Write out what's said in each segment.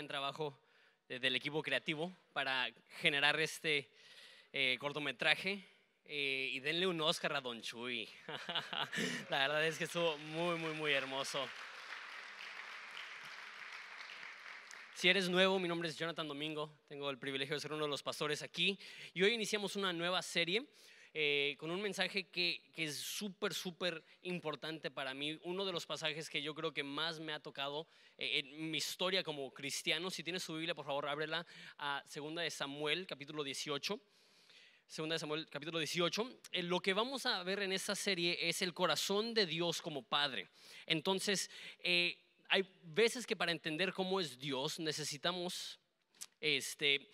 Buen trabajo eh, del equipo creativo para generar este eh, cortometraje. Eh, y denle un Oscar a Don Chuy. La verdad es que estuvo muy, muy, muy hermoso. Si eres nuevo, mi nombre es Jonathan Domingo, tengo el privilegio de ser uno de los pastores aquí y hoy iniciamos una nueva serie con un mensaje que, que es súper, súper importante para mí. Uno de los pasajes que yo creo que más me ha tocado eh, en mi historia como cristiano. Si tienes su Biblia, por favor, ábrela a 2 de Samuel, capítulo 18. Segunda de Samuel, capítulo 18. Eh, lo que vamos a ver en esta serie es el corazón de Dios como Padre. Entonces, eh, hay veces que para entender cómo es Dios necesitamos este,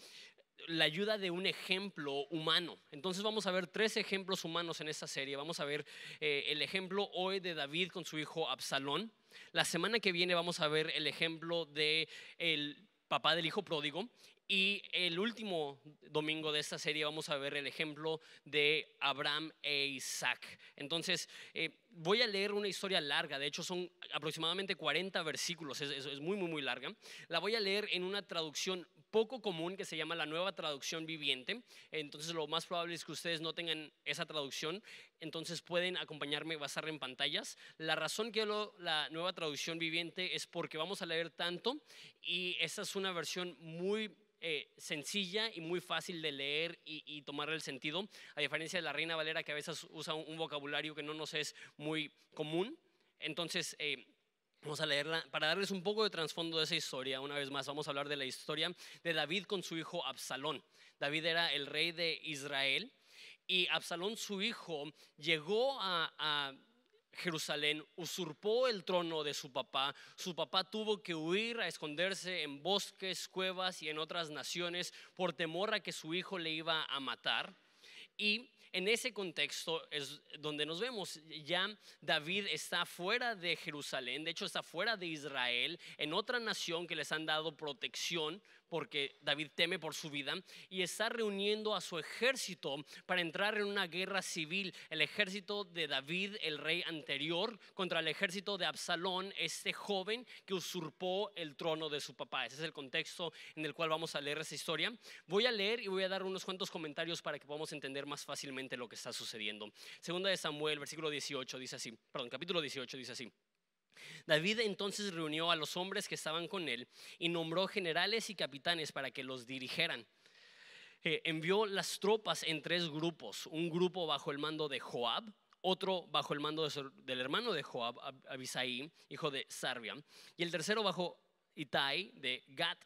la ayuda de un ejemplo humano. Entonces vamos a ver tres ejemplos humanos en esta serie. Vamos a ver eh, el ejemplo hoy de David con su hijo Absalón. La semana que viene vamos a ver el ejemplo de el papá del hijo pródigo. Y el último domingo de esta serie vamos a ver el ejemplo de Abraham e Isaac. Entonces, eh, voy a leer una historia larga, de hecho son aproximadamente 40 versículos, es, es- es muy, muy, muy larga. La voy a leer en una traducción poco común que se llama la nueva traducción viviente. Entonces, lo más probable es que ustedes no tengan esa traducción. Entonces, pueden acompañarme, va a estar en pantallas. La razón que lo, la nueva traducción viviente es porque vamos a leer tanto y esta es una versión muy eh, sencilla y muy fácil de leer y, y tomar el sentido, a diferencia de la Reina Valera que a veces usa un, un vocabulario que no nos es muy común. Entonces, eh, Vamos a leerla para darles un poco de trasfondo de esa historia. Una vez más, vamos a hablar de la historia de David con su hijo Absalón. David era el rey de Israel y Absalón, su hijo, llegó a, a Jerusalén, usurpó el trono de su papá. Su papá tuvo que huir a esconderse en bosques, cuevas y en otras naciones por temor a que su hijo le iba a matar. Y en ese contexto es donde nos vemos. Ya David está fuera de Jerusalén, de hecho está fuera de Israel, en otra nación que les han dado protección porque David teme por su vida y está reuniendo a su ejército para entrar en una guerra civil. El ejército de David, el rey anterior, contra el ejército de Absalón, este joven que usurpó el trono de su papá. Ese es el contexto en el cual vamos a leer esa historia. Voy a leer y voy a dar unos cuantos comentarios para que podamos entender más fácilmente lo que está sucediendo. Segunda de Samuel, versículo 18, dice así, perdón, capítulo 18 dice así. David entonces reunió a los hombres que estaban con él y nombró generales y capitanes para que los dirigieran. Eh, envió las tropas en tres grupos, un grupo bajo el mando de Joab, otro bajo el mando del hermano de Joab, Ab- Abisai, hijo de Sarbia, y el tercero bajo Itai de Gat.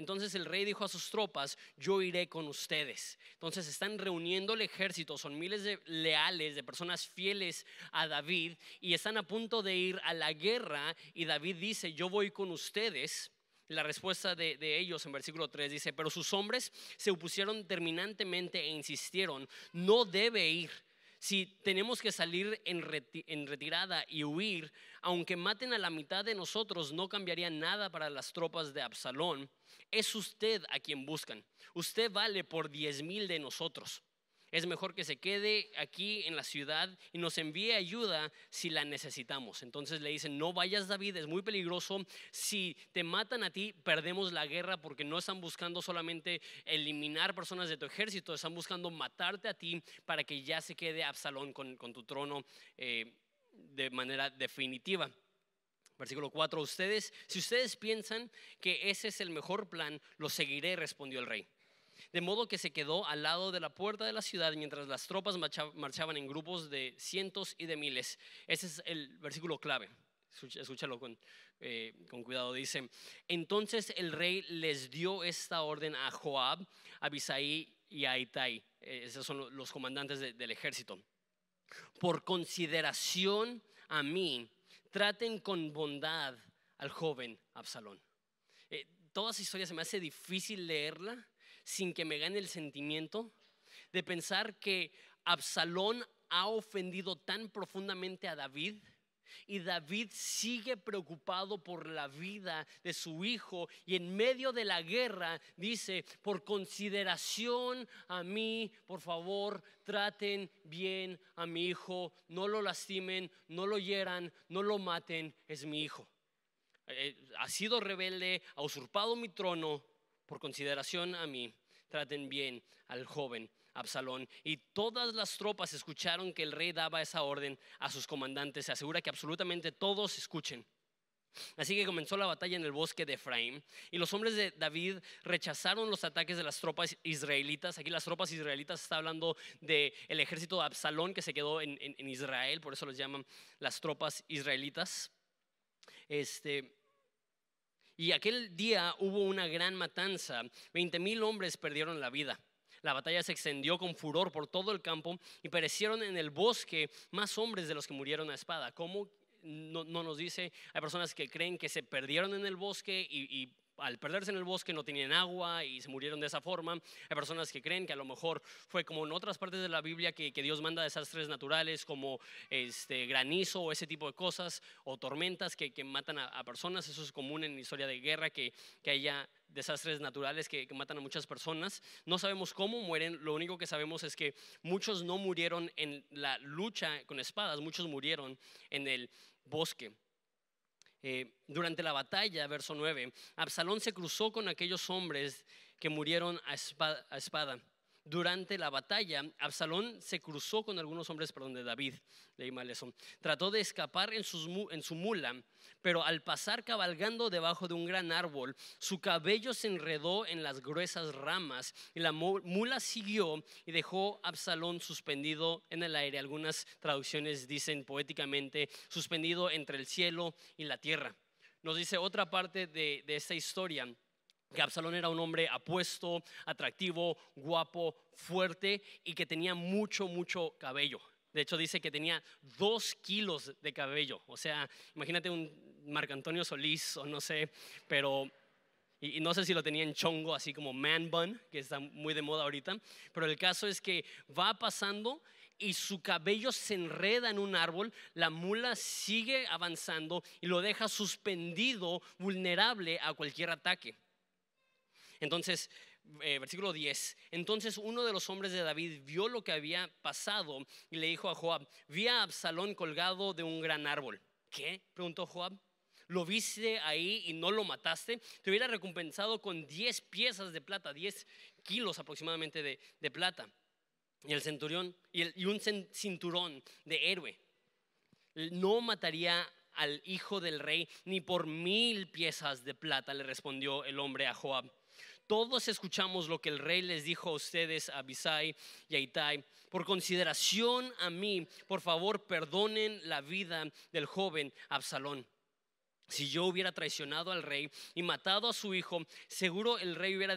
Entonces el rey dijo a sus tropas, yo iré con ustedes. Entonces están reuniendo el ejército, son miles de leales, de personas fieles a David, y están a punto de ir a la guerra, y David dice, yo voy con ustedes. La respuesta de, ellos en versículo 3 dice, pero sus hombres se opusieron terminantemente e insistieron, no debe ir. Si tenemos que salir en, reti- en retirada y huir, aunque maten a la mitad de nosotros, no cambiaría nada para las tropas de Absalón. Es usted a quien buscan. Usted vale por diez mil de nosotros. Es mejor que se quede aquí en la ciudad y nos envíe ayuda si la necesitamos. Entonces le dicen, no vayas David, es muy peligroso. Si te matan a ti, perdemos la guerra porque no están buscando solamente eliminar personas de tu ejército, están buscando matarte a ti para que ya se quede Absalón con, tu trono eh, de manera definitiva. Versículo 4, ustedes, si ustedes piensan que ese es el mejor plan, lo seguiré, respondió el rey. De modo que se quedó al lado de la puerta de la ciudad mientras las tropas marcha- marchaban en grupos de cientos y de miles. Ese es el versículo clave. Escúchalo con, eh, con cuidado. Dice, entonces el rey les dio esta orden a Joab, a Abisai y a Itai. Eh, esos son lo- los comandantes de- del ejército. Por consideración a mí, traten con bondad al joven Absalón. Eh, toda esa historia se me hace difícil leerla sin que me gane el sentimiento de pensar que Absalón ha ofendido tan profundamente a David y David sigue preocupado por la vida de su hijo y en medio de la guerra dice, por consideración a mí, por favor, traten bien a mi hijo, no lo lastimen, no lo hieran, no lo maten, es mi hijo. eh, ha sido rebelde, ha usurpado mi trono, por consideración a mí, traten bien al joven Absalón. Y todas las tropas escucharon que el rey daba esa orden a sus comandantes. Se asegura que absolutamente todos escuchen. Así que comenzó la batalla en el bosque de Efraín y los hombres de David rechazaron los ataques de las tropas israelitas. Aquí las tropas israelitas está hablando del ejército de Absalón que se quedó en, en, Israel, por eso los llaman las tropas israelitas. Este, y aquel día hubo una gran matanza, 20 mil hombres perdieron la vida. La batalla se extendió con furor por todo el campo y perecieron en el bosque más hombres de los que murieron a espada. ¿Cómo no, nos dice? Hay personas que creen que se perdieron en el bosque y al perderse en el bosque no tenían agua y se murieron de esa forma. Hay personas que creen que a lo mejor fue como en otras partes de la Biblia que, Dios manda desastres naturales como este, granizo o ese tipo de cosas o tormentas que, matan a, personas. Eso es común en historia de guerra que, que haya desastres naturales que, matan a muchas personas. No sabemos cómo mueren, lo único que sabemos es que muchos no murieron en la lucha con espadas, muchos murieron en el bosque. Eh, durante la batalla, verso 9, Absalón se cruzó con aquellos hombres que murieron a espada. Durante la batalla, Absalón se cruzó con algunos hombres, perdón, de David, leí mal eso. Trató de escapar en, su mula, pero al pasar cabalgando debajo de un gran árbol, su cabello se enredó en las gruesas ramas y la mula siguió y dejó a Absalón suspendido en el aire. Algunas traducciones dicen poéticamente suspendido entre el cielo y la tierra. Nos dice otra parte de, de esta historia que Absalón era un hombre apuesto, atractivo, guapo, fuerte y que tenía mucho, mucho cabello. De hecho, dice que tenía dos kilos de cabello. O sea, imagínate un Marco Antonio Solís o no sé, pero y, no sé si lo tenía en chongo, así como man bun, que está muy de moda ahorita, pero el caso es que va pasando y su cabello se enreda en un árbol, la mula sigue avanzando y lo deja suspendido, vulnerable a cualquier ataque. Entonces, eh, versículo 10. Entonces uno de los hombres de David vio lo que había pasado y le dijo a Joab, vi a Absalón colgado de un gran árbol. ¿Qué? preguntó Joab. ¿Lo viste ahí y no lo mataste? Te hubiera recompensado con 10 piezas de plata, 10 kilos aproximadamente de, plata. Y el centurión, y, y un cinturón de héroe. No mataría al hijo del rey ni por mil piezas de plata, le respondió el hombre a Joab. Todos escuchamos lo que el rey les dijo a ustedes, a Abisai y a Itai. Por consideración a mí, por favor, perdonen la vida del joven Absalón. Si yo hubiera traicionado al rey y matado a su hijo, seguro el rey hubiera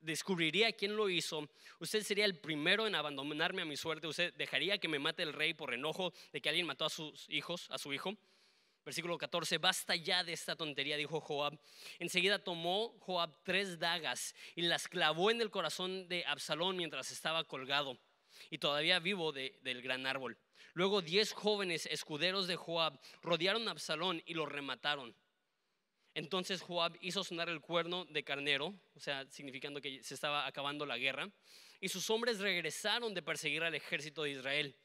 descubriría quién lo hizo. Usted sería el primero en abandonarme a mi suerte. Usted dejaría que me mate el rey por enojo de que alguien mató a sus hijos, a su hijo. Versículo 14, basta ya de esta tontería, dijo Joab. Enseguida tomó Joab tres dagas y las clavó en el corazón de Absalón mientras estaba colgado y todavía vivo del gran árbol. Luego diez jóvenes escuderos de Joab rodearon a Absalón y lo remataron. Entonces Joab hizo sonar el cuerno de carnero, o sea, significando que se estaba acabando la guerra, y sus hombres regresaron de perseguir al ejército de Israel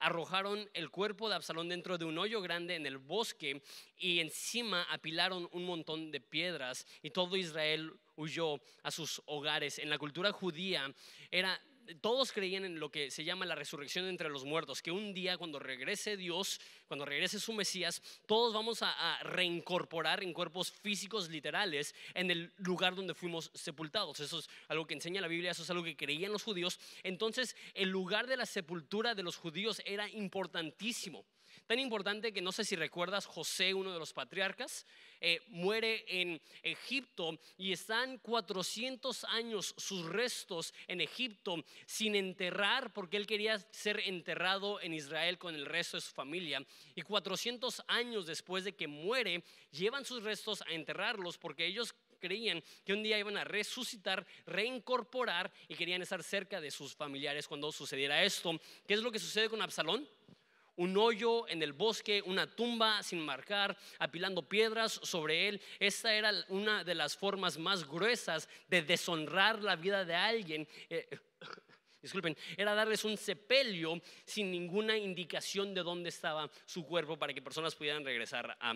arrojaron el cuerpo de Absalón dentro de un hoyo grande en el bosque y encima apilaron un montón de piedras y todo Israel huyó a sus hogares. En la cultura judía era todos creían en lo que se llama la resurrección entre los muertos, que un día cuando regrese Dios, cuando regrese su Mesías, todos vamos a, reincorporar en cuerpos físicos literales en el lugar donde fuimos sepultados. Eso es algo que enseña la Biblia, eso es algo que creían los judíos. Entonces, el lugar de la sepultura de los judíos era importantísimo. Tan importante que no sé si recuerdas, José, uno de los patriarcas, eh, muere en Egipto y están 400 años sus restos en Egipto sin enterrar porque él quería ser enterrado en Israel con el resto de su familia. Y 400 años después de que muere, llevan sus restos a enterrarlos porque ellos creían que un día iban a resucitar, reincorporar y querían estar cerca de sus familiares cuando sucediera esto. ¿Qué es lo que sucede con Absalón? Un hoyo en el bosque, una tumba sin marcar, apilando piedras sobre él. Esta era una de las formas más gruesas de deshonrar la vida de alguien. Eh, disculpen, era darles un sepelio sin ninguna indicación de dónde estaba su cuerpo para que personas pudieran regresar a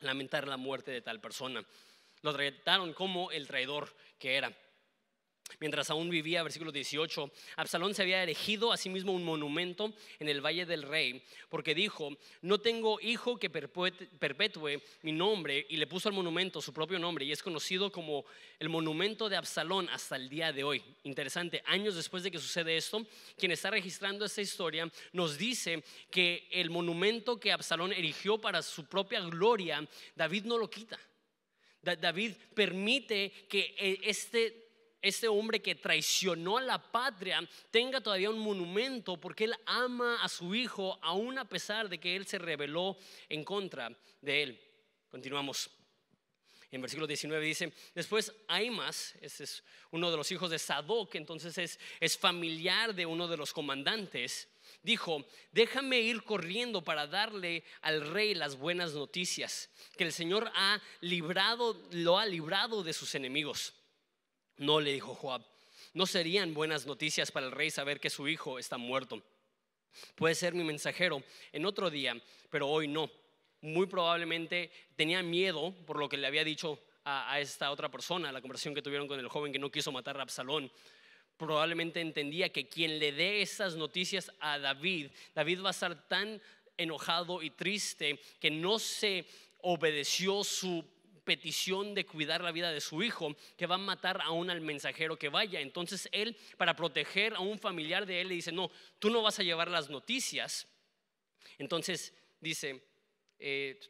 lamentar la muerte de tal persona. Lo trataron como el traidor que era. Mientras aún vivía, versículo 18, Absalón se había erigido a sí mismo un monumento en el Valle del Rey, porque dijo, no tengo hijo que perpetúe mi nombre, y le puso al monumento su propio nombre, y es conocido como el monumento de Absalón hasta el día de hoy. Interesante, años después de que sucede esto, quien está registrando esta historia nos dice que el monumento que Absalón erigió para su propia gloria, David no lo quita. David permite que eh, este este hombre que traicionó a la patria tenga todavía un monumento porque él ama a su hijo aún a pesar de que él se rebeló en contra de él. Continuamos. En versículo 19 dice, después Aimas, este es uno de los hijos de Sadoc, entonces es, es familiar de uno de los comandantes, dijo, déjame ir corriendo para darle al rey las buenas noticias, que el Señor ha librado, lo ha librado de sus enemigos. No le dijo Joab, no serían buenas noticias para el rey saber que su hijo está muerto. Puede ser mi mensajero en otro día, pero hoy no. Muy probablemente tenía miedo por lo que le había dicho a, esta otra persona, la conversación que tuvieron con el joven que no quiso matar a Absalón. Probablemente entendía que quien le dé esas noticias a David, David va a estar tan enojado y triste que no se obedeció su petición de cuidar la vida de su hijo, que va a matar aún al mensajero que vaya. Entonces él, para proteger a un familiar de él, le dice, no, tú no vas a llevar las noticias. Entonces dice, eh,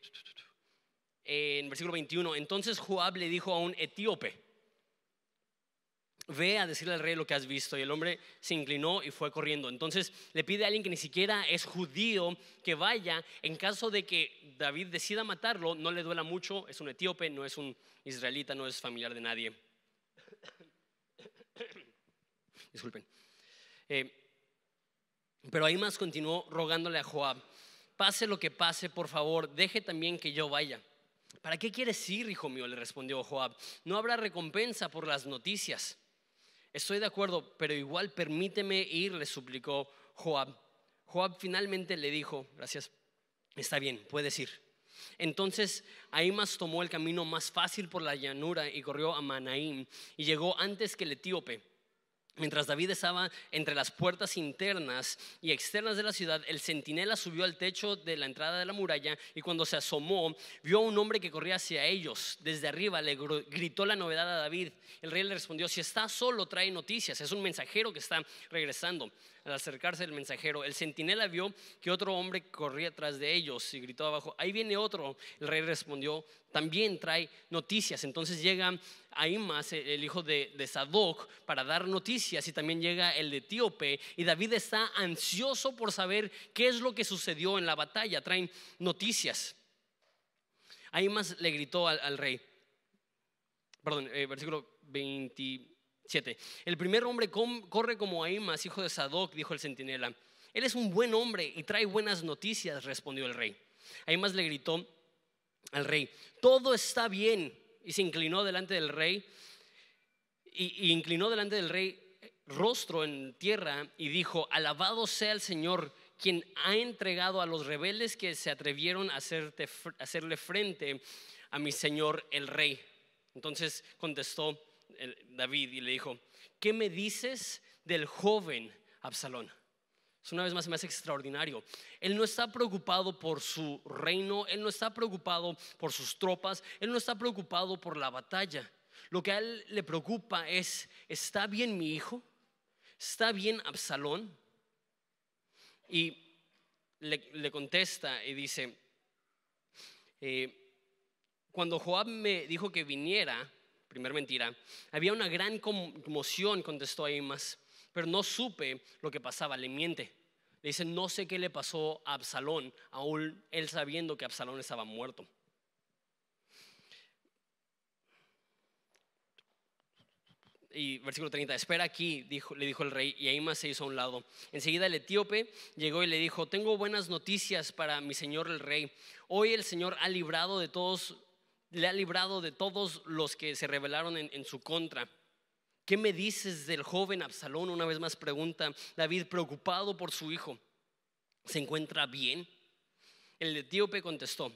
en versículo 21, entonces Joab le dijo a un etíope, ve a decirle al rey lo que has visto. Y el hombre se inclinó y fue corriendo. Entonces le pide a alguien que ni siquiera es judío que vaya en caso de que David decida matarlo, no le duela mucho, es un etíope, no es un israelita, no es familiar de nadie. Disculpen. Eh, pero ahí más continuó rogándole a Joab, pase lo que pase, por favor, deje también que yo vaya. ¿Para qué quieres ir, hijo mío? le respondió Joab. No habrá recompensa por las noticias. Estoy de acuerdo, pero igual permíteme ir, le suplicó Joab. Joab finalmente le dijo, gracias, está bien, puedes ir. Entonces Ahimas tomó el camino más fácil por la llanura y corrió a Manaim y llegó antes que el etíope. Mientras David estaba entre las puertas internas y externas de la ciudad, el centinela subió al techo de la entrada de la muralla y cuando se asomó, vio a un hombre que corría hacia ellos. Desde arriba le gritó la novedad a David. El rey le respondió, si está solo, trae noticias. Es un mensajero que está regresando. Al acercarse el mensajero, el centinela vio que otro hombre corría tras de ellos y gritó abajo, ahí viene otro. El rey respondió, también trae noticias. Entonces llega Aimas, el hijo de, Sadoc, para dar noticias y también llega el de Etíope. Y David está ansioso por saber qué es lo que sucedió en la batalla. Traen noticias. Aimas le gritó al, rey, perdón, eh, versículo 20. 7. El primer hombre corre como Aimas, hijo de Sadoc, dijo el centinela. Él es un buen hombre y trae buenas noticias, respondió el rey. Aimas le gritó al rey, todo está bien. Y se inclinó delante del rey, y, inclinó delante del rey rostro en tierra y dijo, alabado sea el Señor, quien ha entregado a los rebeldes que se atrevieron a, a hacerle frente a mi Señor el rey. Entonces contestó David y le dijo, ¿qué me dices del joven Absalón? Es una vez más extraordinario. Él no está preocupado por su reino, él no está preocupado por sus tropas, él no está preocupado por la batalla. Lo que a él le preocupa es, ¿está bien mi hijo? ¿Está bien Absalón? Y le, contesta y dice, eh, cuando Joab me dijo que viniera, primer mentira. Había una gran conmoción, contestó más pero no supe lo que pasaba, le miente. Le dice, no sé qué le pasó a Absalón, aún él sabiendo que Absalón estaba muerto. y versículo 30, espera aquí, dijo, le dijo el rey, y más se hizo a un lado. Enseguida el etíope llegó y le dijo, tengo buenas noticias para mi señor el rey. Hoy el Señor ha librado de todos le ha librado de todos los que se rebelaron en, su contra. ¿Qué me dices del joven Absalón? Una vez más pregunta David, preocupado por su hijo. ¿Se encuentra bien? El etíope contestó,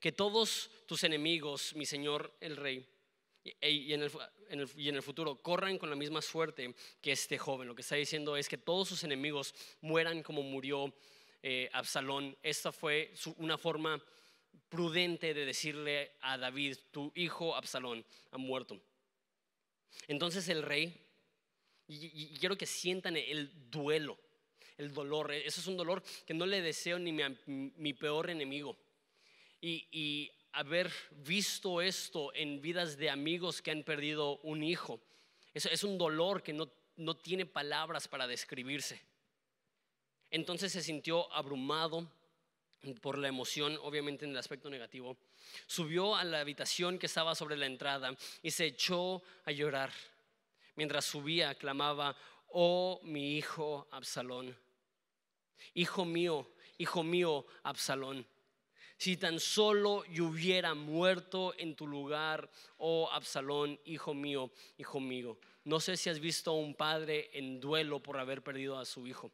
que todos tus enemigos, mi Señor el Rey, y en, el, futuro corran con la misma suerte que este joven. Lo que está diciendo es que todos sus enemigos mueran como murió eh, Absalón. Esta fue una forma prudente de decirle a David, tu hijo Absalón ha muerto. Entonces el rey, y, quiero que sientan el duelo, el dolor, eso es un dolor que no le deseo ni mi, peor enemigo. Y, haber visto esto en vidas de amigos que han perdido un hijo. Es, es un dolor que no, no tiene palabras para describirse. Entonces se sintió abrumado por la emoción, obviamente en el aspecto negativo. Subió a la habitación que estaba sobre la entrada y se echó a llorar. Mientras subía, clamaba, oh mi hijo Absalón, hijo mío, hijo mío Absalón si tan solo yo hubiera muerto en tu lugar, oh Absalón, hijo mío, hijo mío. No sé si has visto a un padre en duelo por haber perdido a su hijo.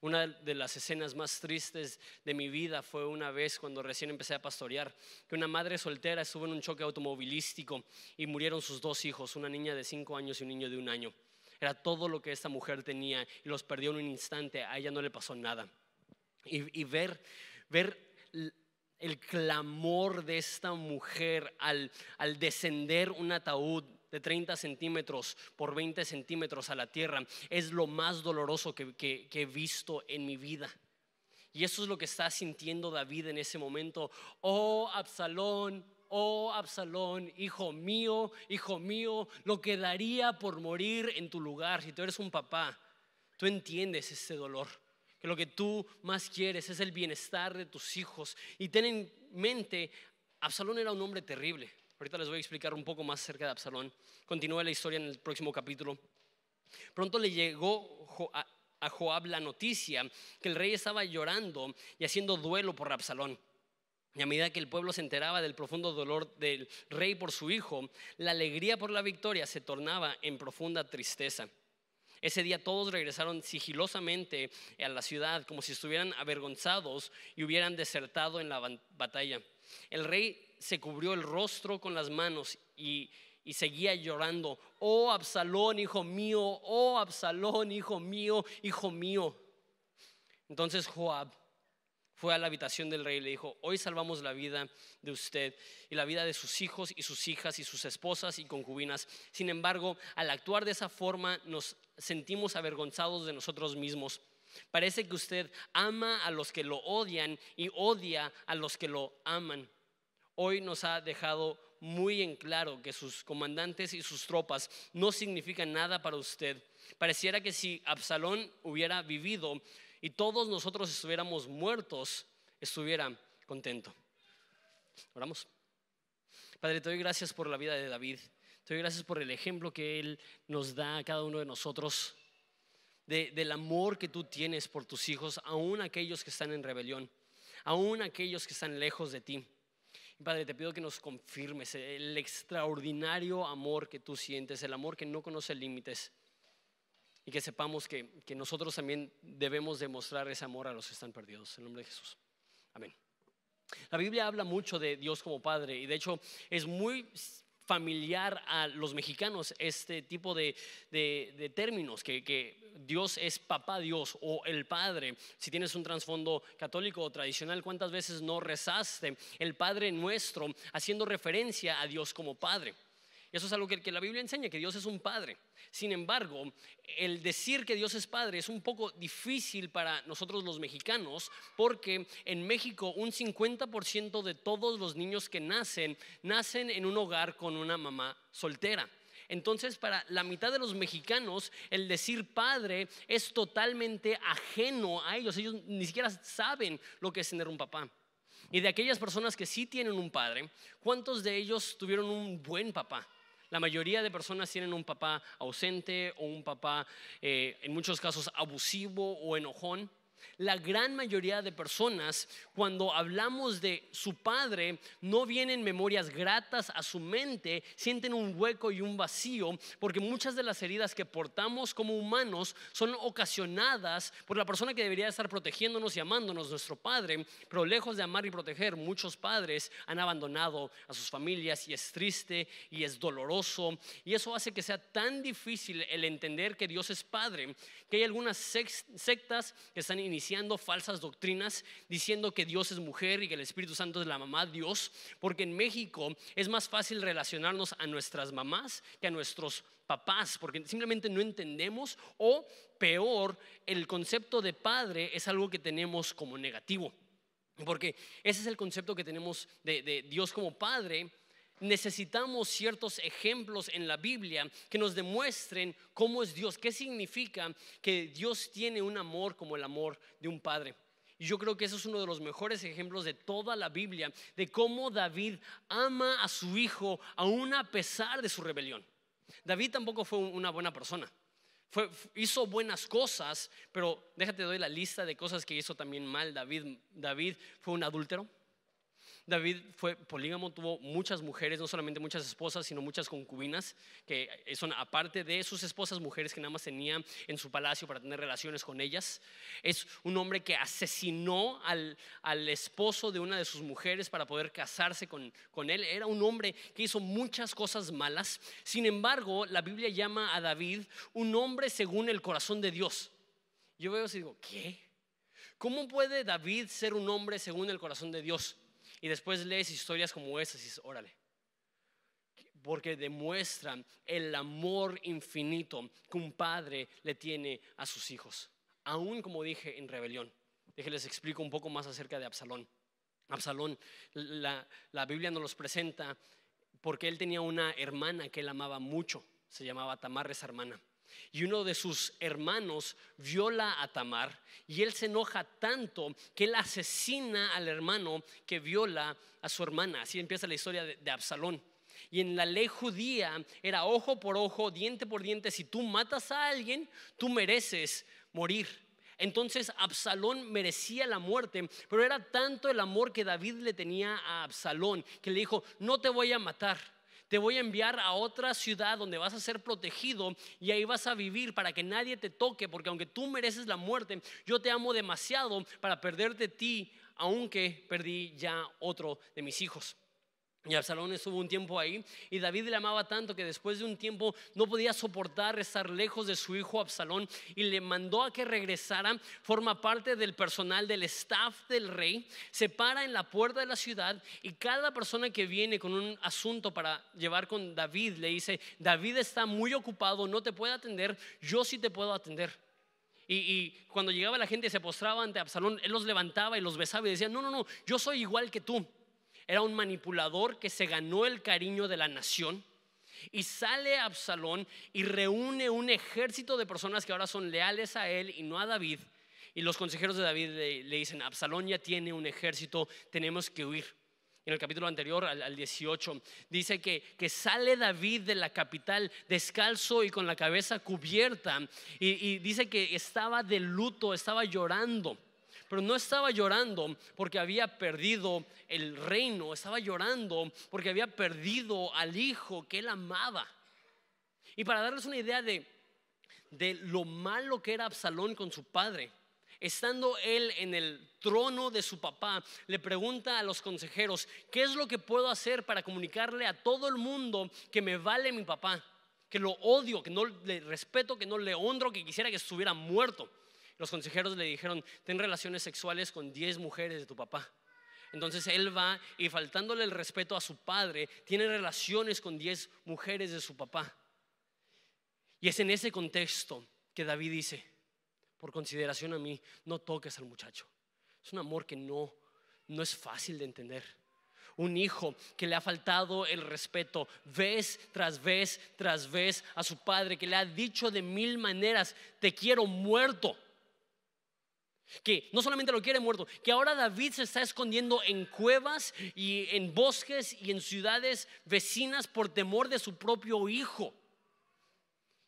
Una de las escenas más tristes de mi vida fue una vez cuando recién empecé a pastorear, que una madre soltera estuvo en un choque automovilístico y murieron sus dos hijos, una niña de cinco años y un niño de un año. Era todo lo que esta mujer tenía y los perdió en un instante, a ella no le pasó nada. Y, ver, ver el clamor de esta mujer al, al descender un ataúd de 30 centímetros por 20 centímetros a la tierra es lo más doloroso que, he visto en mi vida. Y eso es lo que está sintiendo David en ese momento. Oh Absalón, oh Absalón, hijo mío, hijo mío, lo que daría por morir en tu lugar. Si tú eres un papá, tú entiendes ese dolor que lo que tú más quieres es el bienestar de tus hijos. Y ten en mente, Absalón era un hombre terrible. Ahorita les voy a explicar un poco más acerca de Absalón. Continúa la historia en el próximo capítulo. Pronto le llegó a Joab la noticia que el rey estaba llorando y haciendo duelo por Absalón. Y a medida que el pueblo se enteraba del profundo dolor del rey por su hijo, la alegría por la victoria se tornaba en profunda tristeza. Ese día todos regresaron sigilosamente a la ciudad como si estuvieran avergonzados y hubieran desertado en la batalla. El rey se cubrió el rostro con las manos y, seguía llorando, oh Absalón, hijo mío, oh Absalón, hijo mío, hijo mío. Entonces Joab fue a la habitación del rey y le dijo, hoy salvamos la vida de usted y la vida de sus hijos y sus hijas y sus esposas y concubinas. Sin embargo, al actuar de esa forma nos sentimos avergonzados de nosotros mismos. Parece que usted ama a los que lo odian y odia a los que lo aman. Hoy nos ha dejado muy en claro que sus comandantes y sus tropas no significan nada para usted. Pareciera que si Absalón hubiera vivido, y todos nosotros estuviéramos muertos, estuviera contento. Oramos. Padre, te doy gracias por la vida de David. Te doy gracias por el ejemplo que Él nos da a cada uno de nosotros, del amor que tú tienes por tus hijos, aún aquellos que están en rebelión, aún aquellos que están lejos de ti. Padre, te pido que nos confirmes el extraordinario amor que tú sientes, el amor que no conoce límites y que sepamos que, nosotros también debemos demostrar ese amor a los que están perdidos. En nombre de Jesús. Amén. La Biblia habla mucho de Dios como Padre y de hecho es muy familiar a los mexicanos este tipo de, términos, que, que, Dios es papá Dios o el Padre. Si tienes un trasfondo católico o tradicional, ¿cuántas veces no rezaste el Padre nuestro haciendo referencia a Dios como Padre? Eso es algo que, que, la Biblia enseña, que Dios es un padre. Sin embargo, el decir que Dios es padre es un poco difícil para nosotros los mexicanos, porque en México un 50% de todos los niños que nacen, nacen en un hogar con una mamá soltera. Entonces, para la mitad de los mexicanos, el decir padre es totalmente ajeno a ellos. Ellos ni siquiera saben lo que es tener un papá. Y de aquellas personas que sí tienen un padre, ¿cuántos de ellos tuvieron un buen papá? La mayoría de personas tienen un papá ausente o un papá, eh, en muchos casos, abusivo o enojón. La gran mayoría de personas, cuando hablamos de su padre, no vienen memorias gratas a su mente, sienten un hueco y un vacío, porque muchas de las heridas que portamos como humanos son ocasionadas por la persona que debería estar protegiéndonos y amándonos, nuestro padre, pero lejos de amar y proteger, muchos padres han abandonado a sus familias y es triste y es doloroso, y eso hace que sea tan difícil el entender que Dios es padre, que hay algunas sectas que están iniciando falsas doctrinas diciendo que Dios es mujer y que el Espíritu Santo es la mamá Dios, porque en México es más fácil relacionarnos a nuestras mamás que a nuestros papás, porque simplemente no entendemos o peor, el concepto de padre es algo que tenemos como negativo, porque ese es el concepto que tenemos de, de Dios como padre necesitamos ciertos ejemplos en la Biblia que nos demuestren cómo es Dios, qué significa que Dios tiene un amor como el amor de un padre. Y yo creo que eso es uno de los mejores ejemplos de toda la Biblia, de cómo David ama a su hijo aún a pesar de su rebelión. David tampoco fue una buena persona. hizo buenas cosas, pero déjate doy la lista de cosas que hizo también mal David. David fue un adúltero, David fue polígamo, tuvo muchas mujeres, no solamente muchas esposas, sino muchas concubinas, que son aparte de sus esposas, mujeres que nada más tenía en su palacio para tener relaciones con ellas. Es un hombre que asesinó al, al esposo de una de sus mujeres para poder casarse con, con él. Era un hombre que hizo muchas cosas malas. Sin embargo, la Biblia llama a David un hombre según el corazón de Dios. Yo veo y digo, ¿qué? ¿Cómo puede David ser un hombre según el corazón de Dios? Y después lees historias como esas y dices, órale. Porque demuestran el amor infinito que un padre le tiene a sus hijos. Aún como dije, en rebelión. Déjenles explico un poco más acerca de Absalón. Absalón, la, la Biblia nos los presenta porque él tenía una hermana que él amaba mucho. Se llamaba Tamar, esa hermana. Y uno de sus hermanos viola a Tamar y él se enoja tanto que él asesina al hermano que viola a su hermana. Así empieza la historia de, Absalón. Y en la ley judía era ojo por ojo, diente por diente. Si tú matas a alguien, tú mereces morir. Entonces Absalón merecía la muerte, pero era tanto el amor que David le tenía a Absalón que le dijo, no te voy a matar te voy a enviar a otra ciudad donde vas a ser protegido y ahí vas a vivir para que nadie te toque, porque aunque tú mereces la muerte, yo te amo demasiado para perderte ti, aunque perdí ya otro de mis hijos. Y Absalón estuvo un tiempo ahí y David le amaba tanto que después de un tiempo no podía soportar estar lejos de su hijo Absalón y le mandó a que regresara. Forma parte del personal del staff del rey, se para en la puerta de la ciudad y cada persona que viene con un asunto para llevar con David le dice, David está muy ocupado, no te puede atender, yo sí te puedo atender. Y, cuando llegaba la gente y se postraba ante Absalón, él los levantaba y los besaba y decía, no, no, no, yo soy igual que tú era un manipulador que se ganó el cariño de la nación. Y sale Absalón y reúne un ejército de personas que ahora son leales a él y no a David. Y los consejeros de David le, dicen, Absalón ya tiene un ejército, tenemos que huir. En el capítulo anterior, al, 18, dice que, que, sale David de la capital descalzo y con la cabeza cubierta. y dice que estaba de luto, estaba llorando pero no estaba llorando porque había perdido el reino, estaba llorando porque había perdido al hijo que él amaba. Y para darles una idea de, de lo malo que era Absalón con su padre, estando él en el trono de su papá, le pregunta a los consejeros, ¿qué es lo que puedo hacer para comunicarle a todo el mundo que me vale mi papá? Que lo odio, que no le respeto, que no le honro, que quisiera que estuviera muerto los consejeros le dijeron, ten relaciones sexuales con 10 mujeres de tu papá. Entonces él va y faltándole el respeto a su padre, tiene relaciones con 10 mujeres de su papá. Y es en ese contexto que David dice, por consideración a mí, no toques al muchacho. Es un amor que no, no es fácil de entender. Un hijo que le ha faltado el respeto vez tras vez tras vez a su padre, que le ha dicho de mil maneras, te quiero muerto. Que no solamente lo quiere muerto, que ahora David se está escondiendo en cuevas y en bosques y en ciudades vecinas por temor de su propio hijo.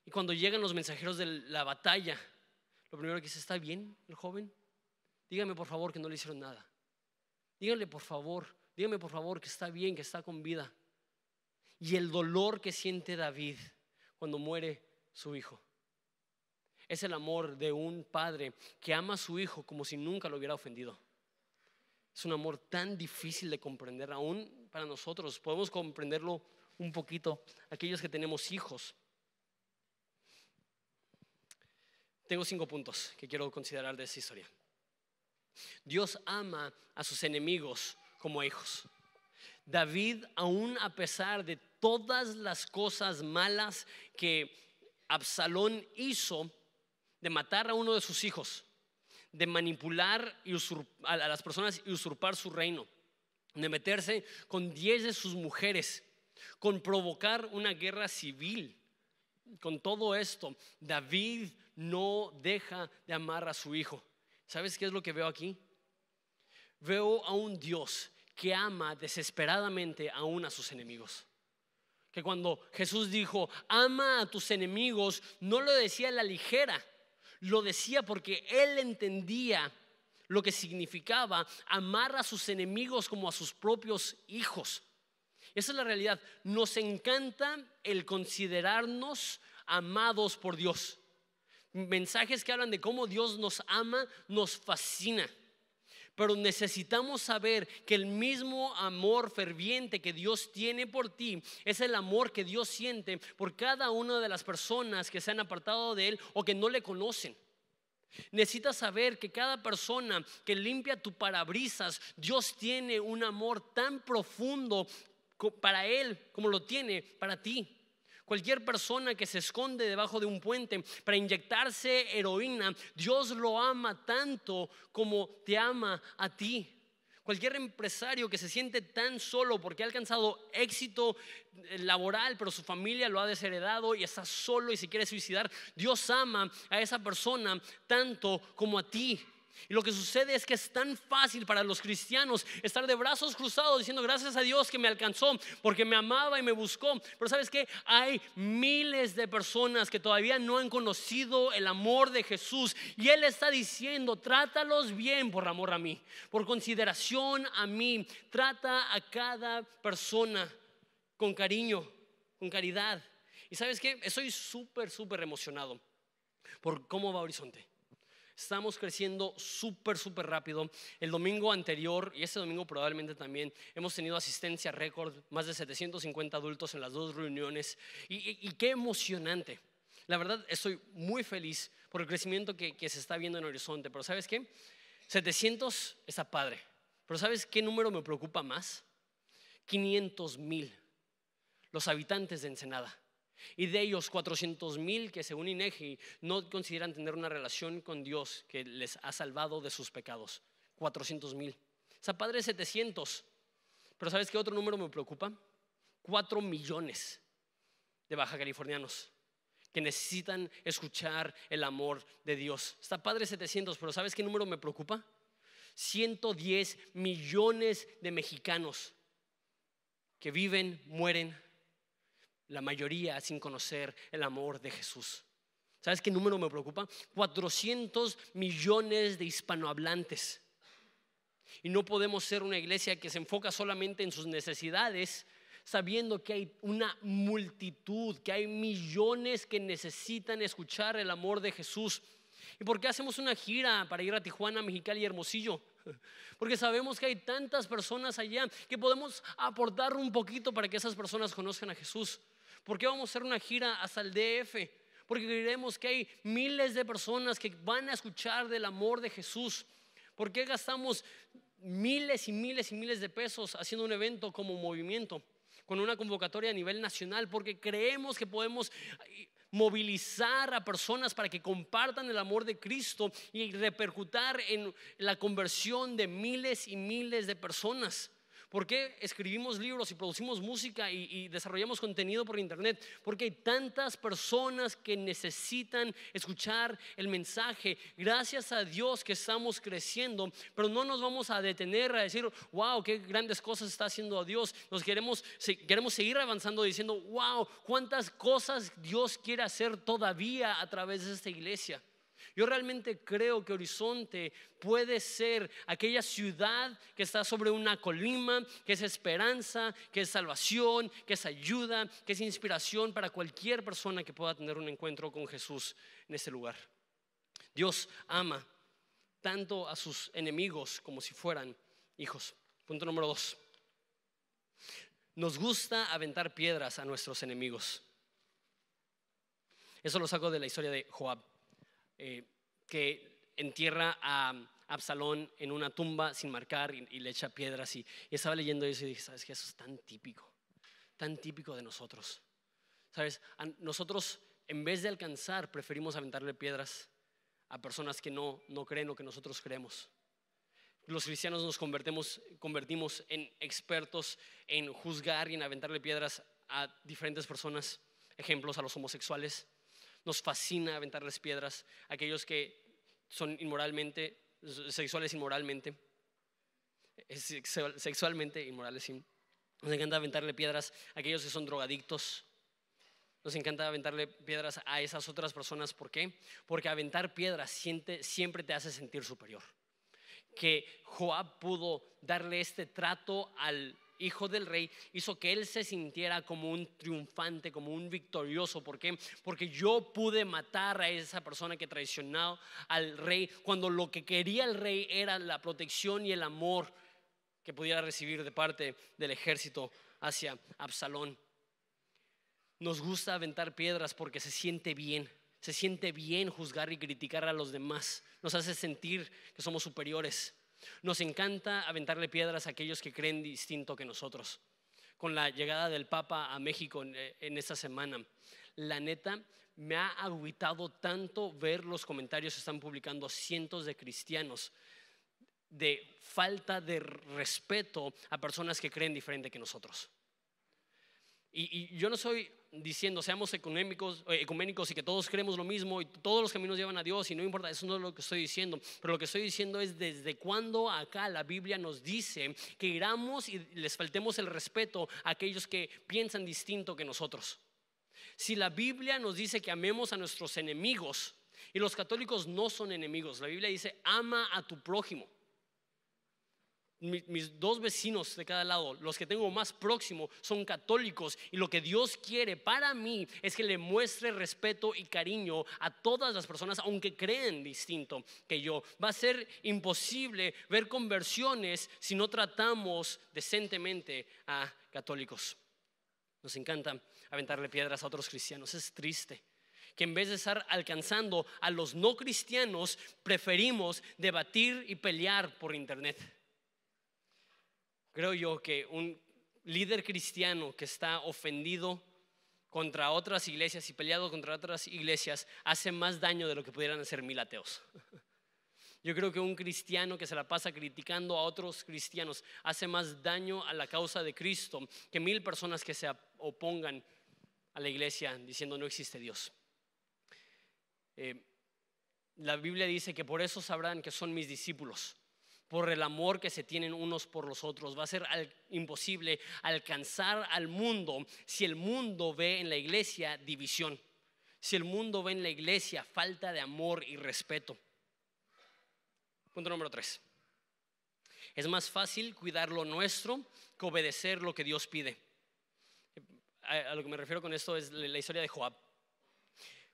Y cuando llegan los mensajeros de la batalla, lo primero que dice, ¿está bien el joven? dígame por favor que no le hicieron nada. Díganle por favor, dígame por favor que está bien, que está con vida. Y el dolor que siente David cuando muere su hijo. Es el amor de un padre que ama a su hijo como si nunca lo hubiera ofendido. Es un amor tan difícil de comprender, aún para nosotros. Podemos comprenderlo un poquito, aquellos que tenemos hijos. Tengo cinco puntos que quiero considerar de esta historia. Dios ama a sus enemigos como hijos. David, aún a pesar de todas las cosas malas que Absalón hizo, de matar a uno de sus hijos, de manipular a las personas y usurpar su reino, de meterse con diez de sus mujeres, con provocar una guerra civil. Con todo esto, David no deja de amar a su hijo. ¿Sabes qué es lo que veo aquí? Veo a un Dios que ama desesperadamente aún a sus enemigos. Que cuando Jesús dijo, ama a tus enemigos, no lo decía a la ligera, lo decía porque él entendía lo que significaba amar a sus enemigos como a sus propios hijos. Esa es la realidad. Nos encanta el considerarnos amados por Dios. Mensajes que hablan de cómo Dios nos ama nos fascina. Pero necesitamos saber que el mismo amor ferviente que Dios tiene por ti es el amor que Dios siente por cada una de las personas que se han apartado de Él o que no le conocen. Necesitas saber que cada persona que limpia tu parabrisas, Dios tiene un amor tan profundo para Él como lo tiene para ti. Cualquier persona que se esconde debajo de un puente para inyectarse heroína, Dios lo ama tanto como te ama a ti. Cualquier empresario que se siente tan solo porque ha alcanzado éxito eh, laboral, pero su familia lo ha desheredado y está solo y se quiere suicidar, Dios ama a esa persona tanto como a ti. Y lo que sucede es que es tan fácil para los cristianos estar de brazos cruzados diciendo gracias a Dios que me alcanzó porque me amaba y me buscó. Pero sabes que hay miles de personas que todavía no han conocido el amor de Jesús y Él está diciendo trátalos bien por amor a mí, por consideración a mí. Trata a cada persona con cariño, con caridad. Y sabes que estoy súper, súper emocionado por cómo va Horizonte. Estamos creciendo súper, súper rápido. El domingo anterior y este domingo probablemente también hemos tenido asistencia récord, más de 750 adultos en las dos reuniones. Y, qué emocionante. La verdad, estoy muy feliz por el crecimiento que, se está viendo en Horizonte. Pero ¿sabes qué? 700 está padre. Pero ¿sabes qué número me preocupa más? 500 mil. Los habitantes de Ensenada. Y de ellos 400 mil que según INEGI no consideran tener una relación con Dios que les ha salvado de sus pecados. 400 mil. O padre 700. Pero ¿sabes qué otro número me preocupa? 4 millones de baja californianos que necesitan escuchar el amor de Dios. Está padre 700, pero ¿sabes qué número me preocupa? 110 millones de mexicanos que viven, mueren la mayoría sin conocer el amor de Jesús. ¿Sabes qué número me preocupa? 400 millones de hispanohablantes. Y no podemos ser una iglesia que se enfoca solamente en sus necesidades, sabiendo que hay una multitud, que hay millones que necesitan escuchar el amor de Jesús. ¿Y por qué hacemos una gira para ir a Tijuana, Mexicali y Hermosillo? Porque sabemos que hay tantas personas allá que podemos aportar un poquito para que esas personas conozcan a Jesús. ¿Por qué vamos a hacer una gira hasta el DF? Porque creemos que hay miles de personas que van a escuchar del amor de Jesús. ¿Por qué gastamos miles y miles y miles de pesos haciendo un evento como movimiento? Con una convocatoria a nivel nacional, porque creemos que podemos movilizar a personas para que compartan el amor de Cristo y repercutar en la conversión de miles y miles de personas. ¿Por qué escribimos libros y producimos música y, desarrollamos contenido por internet? Porque hay tantas personas que necesitan escuchar el mensaje. Gracias a Dios que estamos creciendo, pero no nos vamos a detener a decir, wow, qué grandes cosas está haciendo Dios. Nos queremos, queremos seguir avanzando diciendo, wow, cuántas cosas Dios quiere hacer todavía a través de esta iglesia. Yo realmente creo que Horizonte puede ser aquella ciudad que está sobre una colima, que es esperanza, que es salvación, que es ayuda, que es inspiración para cualquier persona que pueda tener un encuentro con Jesús en ese lugar. Dios ama tanto a sus enemigos como si fueran hijos. Punto número dos. Nos gusta aventar piedras a nuestros enemigos. Eso lo saco de la historia de Joab, eh, que entierra a Absalón en una tumba sin marcar y, le echa piedras. Y, estaba leyendo eso y dije, ¿sabes qué? Eso es tan típico, tan típico de nosotros. ¿Sabes? nosotros, en vez de alcanzar, preferimos aventarle piedras a personas que no, no creen lo que nosotros creemos. Los cristianos nos convertimos, convertimos en expertos en juzgar y en aventarle piedras a diferentes personas, ejemplos a los homosexuales. Nos fascina aventarles piedras a aquellos que son inmoralmente, sexuales inmoralmente, sexualmente inmorales. Nos encanta aventarle piedras a aquellos que son drogadictos, nos encanta aventarle piedras a esas otras personas. ¿Por qué? Porque aventar piedras siempre te hace sentir superior. Que Joab pudo darle este trato al hijo del rey hizo que él se sintiera como un triunfante, como un victorioso. ¿Por qué? Porque yo pude matar a esa persona que traicionó al rey cuando lo que quería el rey era la protección y el amor que pudiera recibir de parte del ejército hacia Absalón. Nos gusta aventar piedras porque se siente bien. Se siente bien juzgar y criticar a los demás. Nos hace sentir que somos superiores. Nos encanta aventarle piedras a aquellos que creen distinto que nosotros. Con la llegada del Papa a México en, eh, esta semana, la neta me ha agüitado tanto ver los comentarios que están publicando cientos de cristianos de falta de respeto a personas que creen diferente que nosotros. Y yo no soy diciendo seamos eh, ecuménicos y que todos creemos lo mismo y todos los caminos llevan a Dios y no importa, eso no es lo que estoy diciendo, pero lo que estoy diciendo es desde cuando acá la Biblia nos dice que iramos y les faltemos el respeto a aquellos que piensan distinto que nosotros. Si la Biblia nos dice que amemos a nuestros enemigos y los católicos no son enemigos, la Biblia dice ama a tu prójimo mis dos vecinos de cada lado, los que tengo más próximo, son católicos y lo que Dios quiere para mí es que le muestre respeto y cariño a todas las personas, aunque creen distinto que yo. Va a ser imposible ver conversiones si no tratamos decentemente a católicos. Nos encanta aventarle piedras a otros cristianos, es triste que en vez de estar alcanzando a los no cristianos, preferimos debatir y pelear por internet creo yo que un líder cristiano que está ofendido contra otras iglesias y peleado contra otras iglesias hace más daño de lo que pudieran hacer mil ateos. Yo creo que un cristiano que se la pasa criticando a otros cristianos hace más daño a la causa de Cristo que mil personas que se opongan a la iglesia diciendo no existe Dios. Eh, la Biblia dice que por eso sabrán que son mis discípulos por el amor que se tienen unos por los otros. Va a ser imposible alcanzar al mundo si el mundo ve en la iglesia división, si el mundo ve en la iglesia falta de amor y respeto. Punto número tres. Es más fácil cuidar lo nuestro que obedecer lo que Dios pide. A lo que me refiero con esto es la historia de Joab.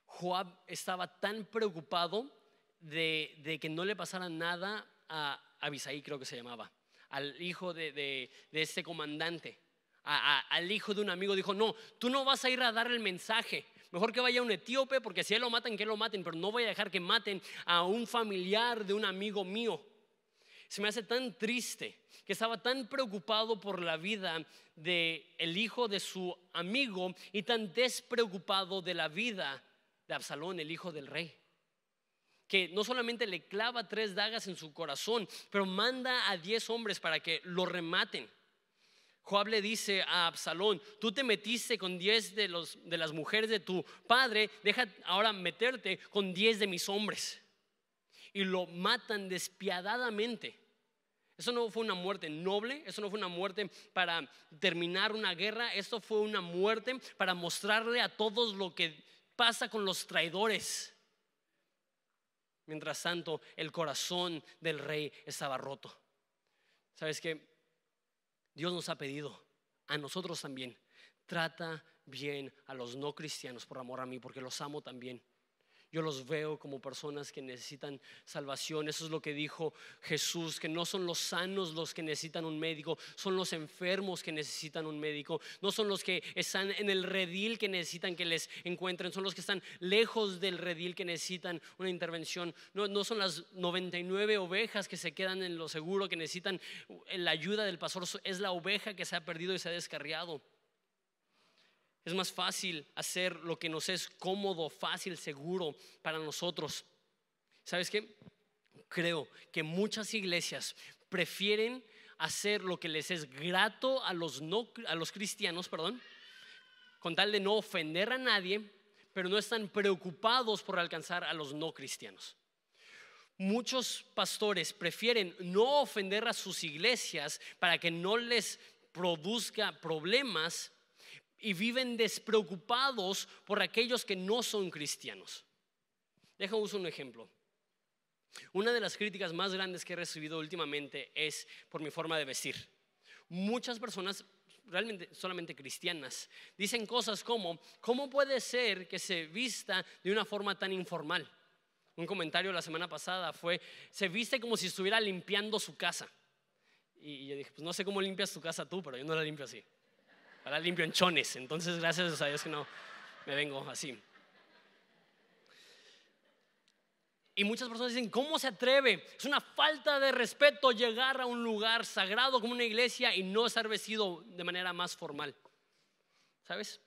Joab estaba tan preocupado de, de que no le pasara nada a, Abisaí creo que se llamaba, al hijo de, de, este comandante, al hijo de un amigo, dijo, no, tú no vas a ir a dar el mensaje, mejor que vaya un etíope, porque si él lo matan, que lo maten, pero no voy a dejar que maten a un familiar de un amigo mío. Se me hace tan triste que estaba tan preocupado por la vida del el hijo de su amigo y tan despreocupado de la vida de Absalón, el hijo del rey que no solamente le clava tres dagas en su corazón, pero manda a diez hombres para que lo rematen. Joab le dice a Absalón, tú te metiste con diez de, los, de las mujeres de tu padre, deja ahora meterte con diez de mis hombres. Y lo matan despiadadamente. Eso no fue una muerte noble, eso no fue una muerte para terminar una guerra, esto fue una muerte para mostrarle a todos lo que pasa con los traidores Mientras tanto, el corazón del rey estaba roto. ¿Sabes qué? Dios nos ha pedido, a nosotros también, trata bien a los no cristianos por amor a mí, porque los amo también. Yo los veo como personas que necesitan salvación. Eso es lo que dijo Jesús, que no son los sanos los que necesitan un médico, son los enfermos que necesitan un médico. No son los que están en el redil que necesitan que les encuentren, son los que están lejos del redil que necesitan una intervención. No, no son las 99 ovejas que se quedan en lo seguro, que necesitan la ayuda del pastor. Es la oveja que se ha perdido y se ha descarriado. Es más fácil hacer lo que nos es cómodo, fácil, seguro para nosotros. ¿Sabes qué? Creo que muchas iglesias prefieren hacer lo que les es grato a los, no, a los cristianos, perdón, con tal de no ofender a nadie, pero no están preocupados por alcanzar a los no cristianos. Muchos pastores prefieren no ofender a sus iglesias para que no les produzca problemas y viven despreocupados por aquellos que no son cristianos. Déjame usar un ejemplo. Una de las críticas más grandes que he recibido últimamente es por mi forma de vestir. Muchas personas, realmente solamente cristianas, dicen cosas como, ¿cómo puede ser que se vista de una forma tan informal? Un comentario la semana pasada fue, se viste como si estuviera limpiando su casa. Y yo dije, pues no sé cómo limpias tu casa tú, pero yo no la limpio así. Ahora limpio en chones, entonces gracias a Dios que no me vengo así. Y muchas personas dicen, ¿cómo se atreve? Es una falta de respeto llegar a un lugar sagrado como una iglesia y no estar vestido de manera más formal. ¿Sabes?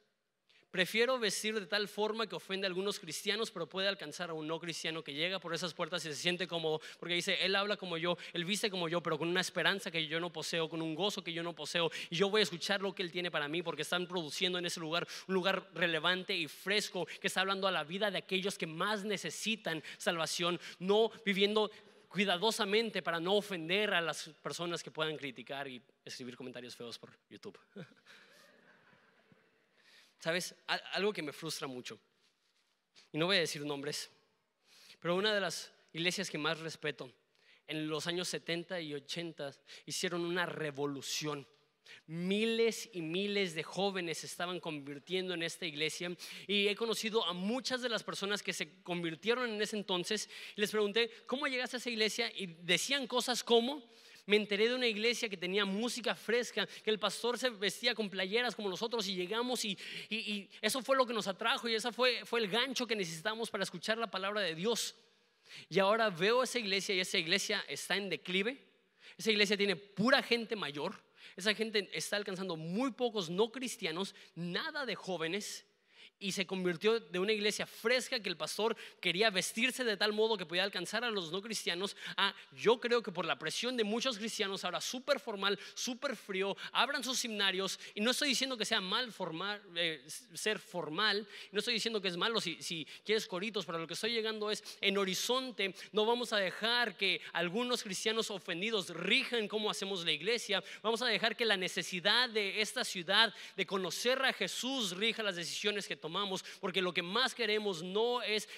Prefiero vestir de tal forma que ofende a algunos cristianos, pero puede alcanzar a un no cristiano que llega por esas puertas y se siente cómodo, porque dice, Él habla como yo, Él viste como yo, pero con una esperanza que yo no poseo, con un gozo que yo no poseo, y yo voy a escuchar lo que Él tiene para mí, porque están produciendo en ese lugar un lugar relevante y fresco, que está hablando a la vida de aquellos que más necesitan salvación, no viviendo cuidadosamente para no ofender a las personas que puedan criticar y escribir comentarios feos por YouTube. ¿Sabes? Algo que me frustra mucho. Y no voy a decir nombres, pero una de las iglesias que más respeto, en los años 70 y 80 hicieron una revolución. Miles y miles de jóvenes se estaban convirtiendo en esta iglesia y he conocido a muchas de las personas que se convirtieron en ese entonces les pregunté, ¿cómo llegaste a esa iglesia? Y decían cosas como, me enteré de una iglesia que tenía música fresca, que el pastor se vestía con playeras como nosotros y llegamos y, eso fue lo que nos atrajo y ese fue, fue el gancho que necesitamos para escuchar la palabra de Dios. Y ahora veo esa iglesia y esa iglesia está en declive. Esa iglesia tiene pura gente mayor. Esa gente está alcanzando muy pocos no cristianos, nada de jóvenes y se convirtió de una iglesia fresca que el pastor quería vestirse de tal modo que podía alcanzar a los no cristianos a yo creo que por la presión de muchos cristianos ahora súper formal, súper frío, abran sus seminarios y no estoy diciendo que sea mal formar, eh, ser formal, no estoy diciendo que es malo si, si quieres coritos, pero lo que estoy llegando es en horizonte no vamos a dejar que algunos cristianos ofendidos rijan cómo hacemos la iglesia, vamos a dejar que la necesidad de esta ciudad de conocer a Jesús rija las decisiones que tomamos porque lo que más queremos no es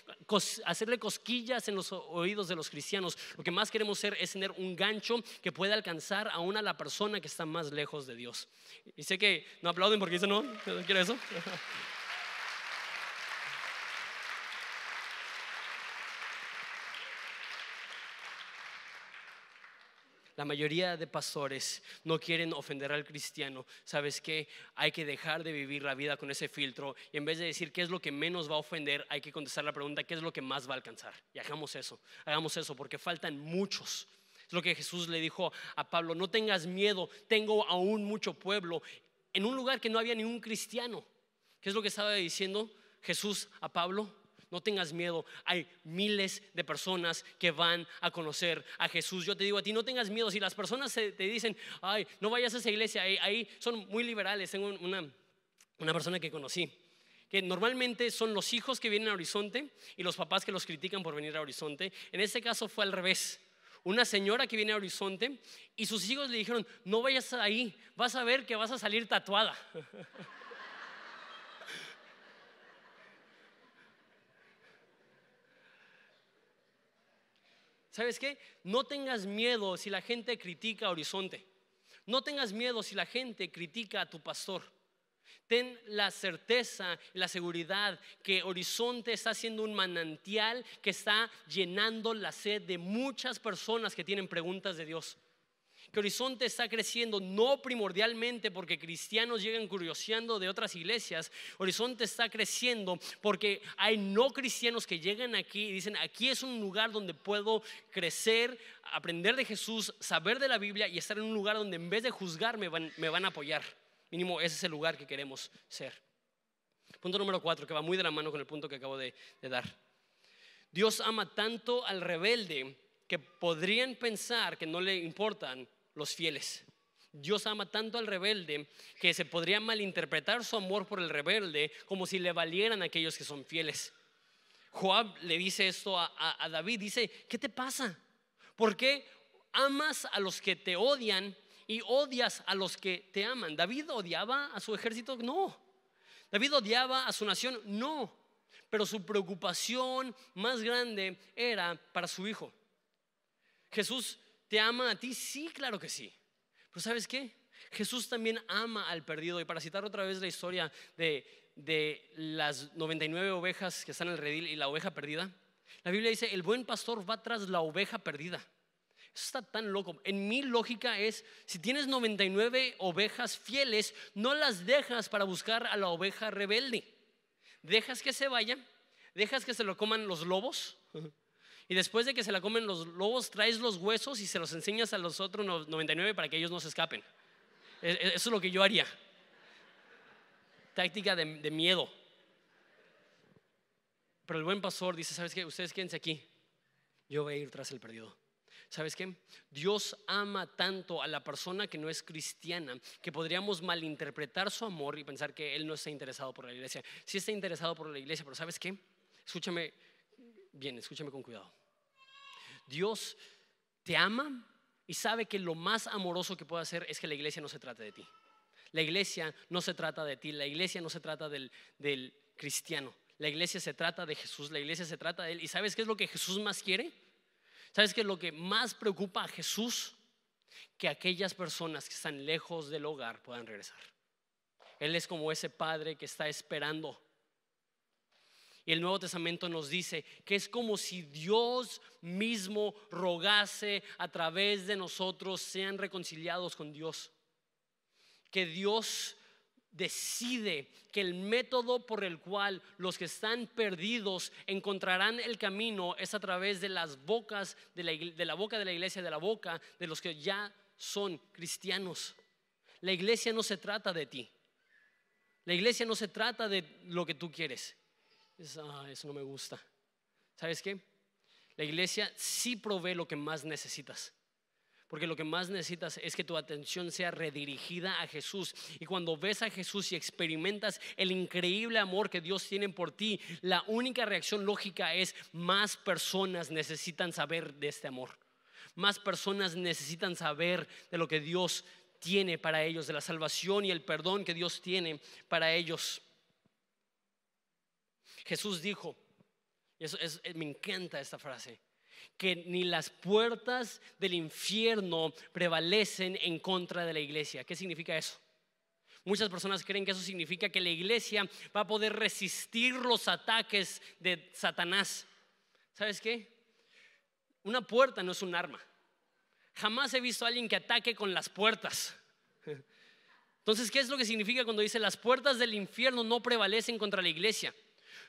hacerle cosquillas en los oídos de los cristianos, lo que más queremos ser es tener un gancho que pueda alcanzar aún a la persona que está más lejos de Dios. Y sé que no aplauden porque dicen, no, no quiero eso. La mayoría de pastores no quieren ofender al cristiano. ¿Sabes qué? Hay que dejar de vivir la vida con ese filtro y en vez de decir qué es lo que menos va a ofender, hay que contestar la pregunta qué es lo que más va a alcanzar. Y hagamos eso, hagamos eso porque faltan muchos. Es lo que Jesús le dijo a Pablo, no tengas miedo, tengo aún mucho pueblo en un lugar que no había ni un cristiano. ¿Qué es lo que estaba diciendo Jesús a Pablo? No tengas miedo. Hay miles de personas que van a conocer a Jesús. Yo te digo a ti, no tengas miedo. Si las personas te dicen, ay, no vayas a esa iglesia, ahí, son muy liberales. Tengo una, una persona que conocí que normalmente son los hijos que vienen a Horizonte y los papás que los critican por venir a Horizonte. En este caso fue al revés. Una señora que viene a Horizonte y sus hijos le dijeron, no vayas ahí, vas a ver que vas a salir tatuada. ¿Sabes qué? No tengas miedo si la gente critica Horizonte. No tengas miedo si la gente critica a tu pastor. Ten la certeza y la seguridad que Horizonte está siendo un manantial que está llenando la sed de muchas personas que tienen preguntas de Dios que Horizonte está creciendo no primordialmente porque cristianos llegan curioseando de otras iglesias. Horizonte está creciendo porque hay no cristianos que llegan aquí y dicen, aquí es un lugar donde puedo crecer, aprender de Jesús, saber de la Biblia y estar en un lugar donde en vez de juzgarme me van, a apoyar. Mínimo, ese es el lugar que queremos ser. Punto número cuatro, que va muy de la mano con el punto que acabo de dar. Dios ama tanto al rebelde que podrían pensar que no le importan los fieles. Dios ama tanto al rebelde que se podría malinterpretar su amor por el rebelde como si le valieran aquellos que son fieles. Joab le dice esto a, David, dice, ¿qué te pasa? ¿Por qué amas a los que te odian y odias a los que te aman? ¿David odiaba a su ejército? No. ¿David odiaba a su nación? No. Pero su preocupación más grande era para su hijo. Jesús ¿Te ama a ti? Sí, claro que sí. Pero ¿sabes qué? Jesús también ama al perdido. Y para citar otra vez la historia de, de las 99 ovejas que están en el redil y la oveja perdida, la Biblia dice, el buen pastor va tras la oveja perdida. Eso está tan loco. En mi lógica es, si tienes 99 ovejas fieles, no las dejas para buscar a la oveja rebelde. Dejas que se vayan, dejas que se lo coman los lobos, y después de que se la comen los lobos, traes los huesos y se los enseñas a los otros 99 para que ellos no se escapen. E, e, eso es lo que yo haría. Táctica de, miedo. Pero el buen pastor dice, ¿sabes qué? Ustedes quédense aquí. Yo voy a ir tras el perdido. ¿Sabes qué? Dios ama tanto a la persona que no es cristiana que podríamos malinterpretar su amor y pensar que Él no está interesado por la iglesia. Sí está interesado por la iglesia, pero ¿sabes qué? Escúchame bien, escúchame con cuidado. Dios te ama y sabe que lo más amoroso que puede hacer es que la iglesia no se trate de ti. La iglesia no se trata de ti, la iglesia no se trata del, del cristiano. La iglesia se trata de Jesús, la iglesia se trata de Él. ¿Y sabes qué es lo que Jesús más quiere? ¿Sabes qué es lo que más preocupa a Jesús? Que aquellas personas que están lejos del hogar puedan regresar. Él es como ese padre que está esperando y el Nuevo Testamento nos dice que es como si Dios mismo rogase a través de nosotros sean reconciliados con Dios. Que Dios decide que el método por el cual los que están perdidos encontrarán el camino es a través de las bocas de la, de la boca de la iglesia, de la boca de los que ya son cristianos. La iglesia no se trata de ti. La iglesia no se trata de lo que tú quieres. Ah, eso no me gusta. ¿Sabes qué? La iglesia sí provee lo que más necesitas. Porque lo que más necesitas es que tu atención sea redirigida a Jesús. Y cuando ves a Jesús y experimentas el increíble amor que Dios tiene por ti, la única reacción lógica es más personas necesitan saber de este amor. Más personas necesitan saber de lo que Dios tiene para ellos, de la salvación y el perdón que Dios tiene para ellos. Jesús dijo, y eso es, me encanta esta frase, que ni las puertas del infierno prevalecen en contra de la iglesia. ¿Qué significa eso? Muchas personas creen que eso significa que la iglesia va a poder resistir los ataques de Satanás. ¿Sabes qué? Una puerta no es un arma. Jamás he visto a alguien que ataque con las puertas. Entonces, ¿qué es lo que significa cuando dice las puertas del infierno no prevalecen contra la iglesia?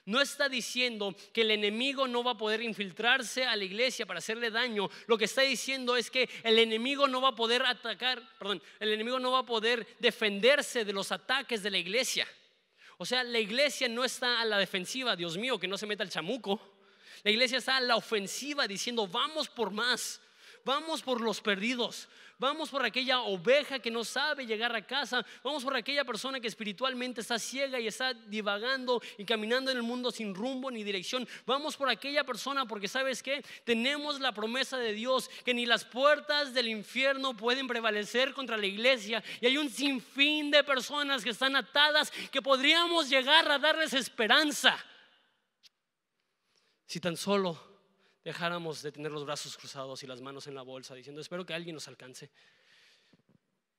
No está diciendo que el enemigo no va a poder infiltrarse a la iglesia para hacerle daño. Lo que está diciendo es que el enemigo no va a poder atacar, perdón, el enemigo no va a poder defenderse de los ataques de la iglesia. O sea, la iglesia no está a la defensiva, Dios mío, que no se meta el chamuco. La iglesia está a la ofensiva diciendo, vamos por más, vamos por los perdidos, Vamos por aquella oveja que no sabe llegar a casa. Vamos por aquella persona que espiritualmente está ciega y está divagando y caminando en el mundo sin rumbo ni dirección. Vamos por aquella persona porque sabes que tenemos la promesa de Dios que ni las puertas del infierno pueden prevalecer contra la iglesia. Y hay un sinfín de personas que están atadas que podríamos llegar a darles esperanza. Si tan solo dejáramos de tener los brazos cruzados y las manos en la bolsa diciendo, espero que alguien nos alcance.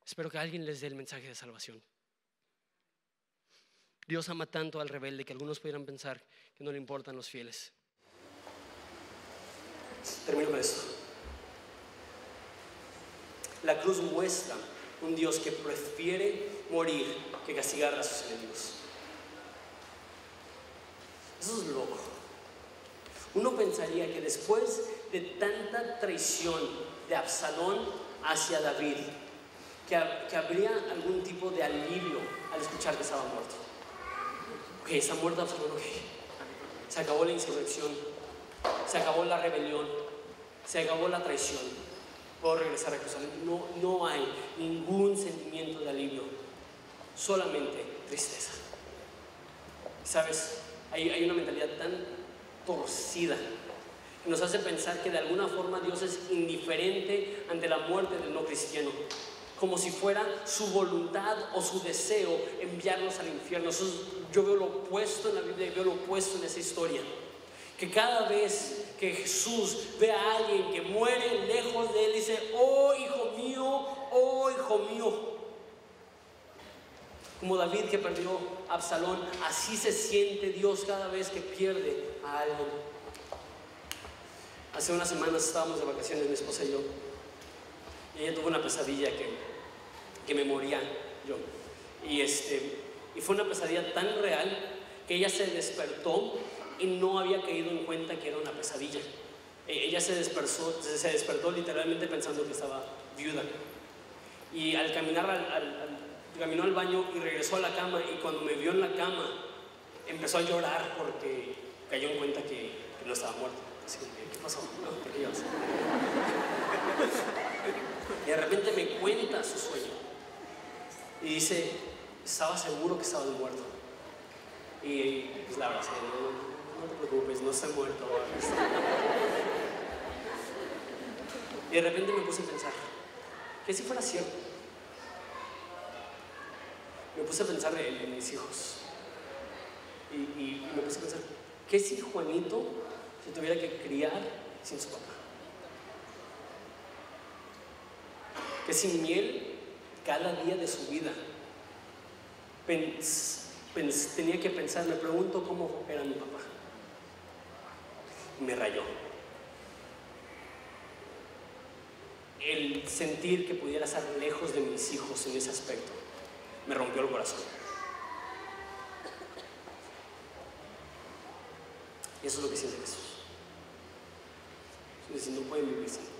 Espero que alguien les dé el mensaje de salvación. Dios ama tanto al rebelde que algunos pudieran pensar que no le importan los fieles. Termino con esto. La cruz muestra un Dios que prefiere morir que castigar a sus enemigos. Eso es loco. Uno pensaría que después de tanta traición de Absalón hacia David, que, habría algún tipo de alivio al escuchar que estaba muerto. Ok, está muerto Absalón. Se acabó la insurrección, se acabó la rebelión, se acabó la traición. Puedo regresar a Jerusalén. No, no hay ningún sentimiento de alivio, solamente tristeza. ¿Sabes? Hay, hay una mentalidad tan torcida nos hace pensar que de alguna forma Dios es indiferente ante la muerte del no cristiano como si fuera su voluntad o su deseo enviarnos al infierno. yo veo lo opuesto en la Biblia y veo lo opuesto en esa historia. Que cada vez que Jesús ve a alguien que muere lejos de él, dice, oh hijo mío, oh hijo mío. Como David que perdió a Absalón, así se siente Dios cada vez que pierde a alguien. Hace unas semanas estábamos de vacaciones, mi esposa y yo, y ella tuvo una pesadilla que, que me moría yo. Y, este, y fue una pesadilla tan real que ella se despertó y no había caído en cuenta que era una pesadilla. E, ella se despertó, literalmente pensando que estaba viuda. Y al caminar al, caminó al baño y regresó a la cama y cuando me vio en la cama empezó a llorar porque cayó en cuenta que, no estaba muerta. Así que, ¿qué pasó? ¿Por qué y de repente me cuenta su sueño. Y dice, estaba seguro que estaba muerto. Y pues la abracé, no, no te preocupes, no estoy muerto. Y de repente me puse a pensar, que si fuera cierto? Me puse a pensar en, mis hijos. Y, me puse a pensar, ¿qué si Juanito se tuviera que criar sin su papá? que sin miel cada día de su vida tenía que pensar, me pregunto cómo era mi papá. Me rayó. El sentir que pudiera estar lejos de mis hijos en ese aspecto me rompió el corazón. Y eso es lo que siente Jesús. Jesús no pueden vivir sin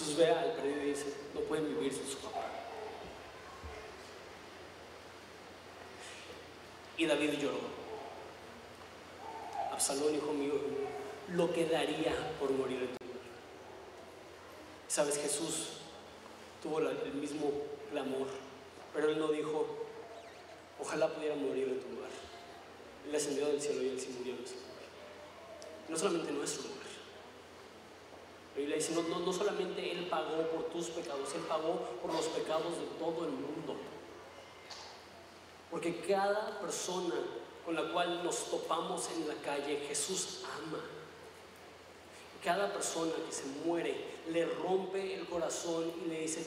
Jesús ve al perdido y dice, no pueden vivir sin su papá. Y David lloró. Absalón, hijo mío, lo que daría por morir en tu. Sabes, Jesús tuvo el mismo clamor, pero él no dijo, ojalá pudiera morir en tu lugar. Él ascendió del cielo y él sí murió en nuestro lugar. No solamente nuestro lugar la Biblia dice, no, no, solamente Él pagó por tus pecados, Él pagó por los pecados de todo el mundo. Porque cada persona con la cual nos topamos en la calle, Jesús ama. Cada persona que se muere le rompe el corazón y le dice,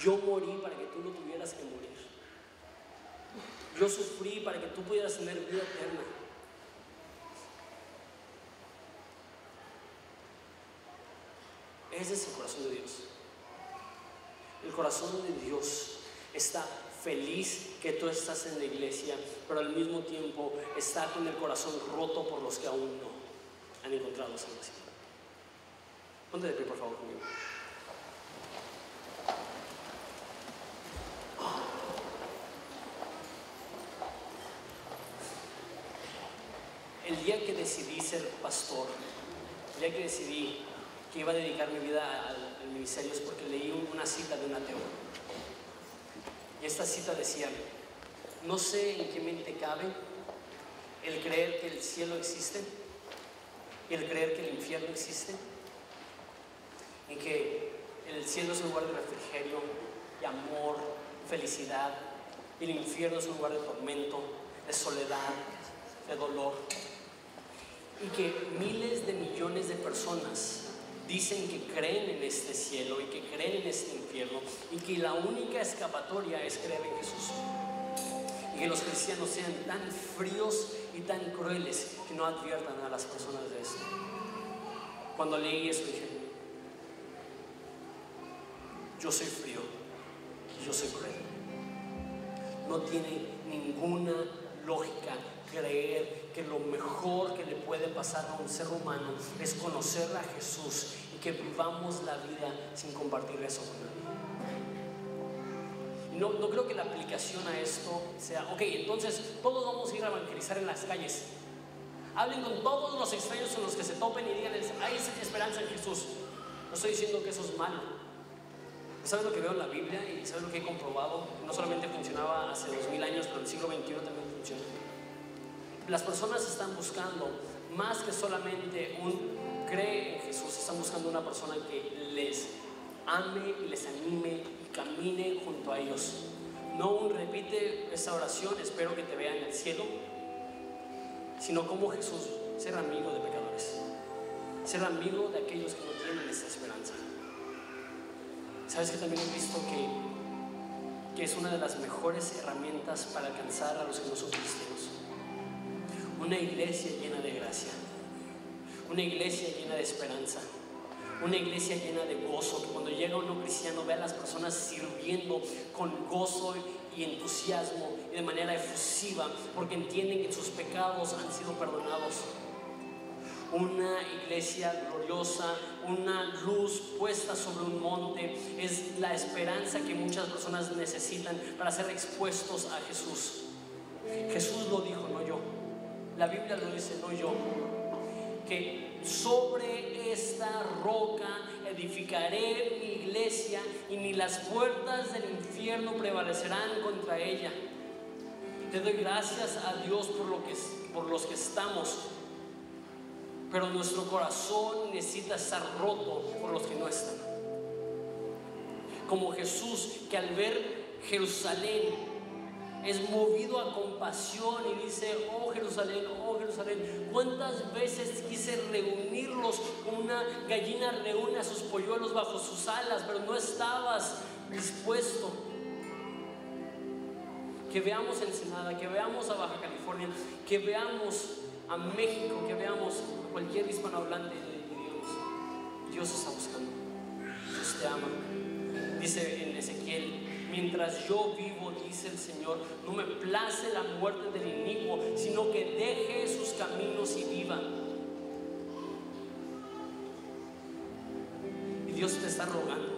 yo morí para que tú no tuvieras que morir. Yo sufrí para que tú pudieras tener vida eterna. Ese es el corazón de Dios. El corazón de Dios está feliz que tú estás en la iglesia, pero al mismo tiempo está con el corazón roto por los que aún no han encontrado salvación. Ponte de pie, por favor, conmigo. El día que decidí ser pastor, el día que decidí que iba a dedicar mi vida al, ministerio es porque leí una cita de un ateo. Y esta cita decía, no sé en qué mente cabe el creer que el cielo existe el creer que el infierno existe, que el cielo es un lugar de refrigerio, de amor, felicidad, y el infierno es un lugar de tormento, de soledad, de dolor. Y que miles de millones de personas dicen que creen en este cielo y que creen en este infierno y que la única escapatoria es creer en Jesús. Y que los cristianos sean tan fríos y tan crueles que no adviertan a las personas de esto. Cuando leí eso dije, yo soy frío yo soy cruel. No tiene ninguna lógica creer que lo mejor que le puede pasar a un ser humano es conocer a Jesús y que vivamos la vida sin compartir eso con nadie. No, no creo que la aplicación a esto sea, ok, entonces todos vamos a ir a evangelizar en las calles. Hablen con todos los extraños con los que se topen y digan, hay esperanza en Jesús. No estoy diciendo que eso es malo. ¿Sabes lo que veo en la Biblia y sabes lo que he comprobado? No solamente funcionaba hace dos mil años, pero en el siglo XXI también funciona. Las personas están buscando más que solamente un cree en Jesús, están buscando una persona que les ame les anime y camine junto a ellos. No un repite esta oración, espero que te vea en el cielo, sino como Jesús, ser amigo de pecadores, ser amigo de aquellos que no tienen esta esperanza. Sabes que también he visto que, que es una de las mejores herramientas para alcanzar a los que no son cristianos. Una iglesia llena de gracia, una iglesia llena de esperanza, una iglesia llena de gozo, cuando llega uno cristiano ve a las personas sirviendo con gozo y entusiasmo y de manera efusiva, porque entienden que sus pecados han sido perdonados. Una iglesia gloriosa, una luz puesta sobre un monte, es la esperanza que muchas personas necesitan para ser expuestos a Jesús. Jesús lo dijo, no yo. La Biblia lo dice, no yo. Que sobre esta roca edificaré mi iglesia y ni las puertas del infierno prevalecerán contra ella. Te doy gracias a Dios por, lo que, por los que estamos pero nuestro corazón necesita estar roto por los que no están. Como Jesús que al ver Jerusalén es movido a compasión y dice, oh Jerusalén, oh Jerusalén, ¿cuántas veces quise reunirlos una gallina reúne a sus polluelos bajo sus alas, pero no estabas dispuesto? Que veamos Ensenada, que veamos a Baja California, que veamos a México, que veamos cualquier hispanohablante de Dios está buscando. Dios te ama. Dice en Ezequiel, mientras yo vivo, dice el Señor, no me place la muerte del inicuo, sino que deje sus caminos y viva. Y Dios te está rogando,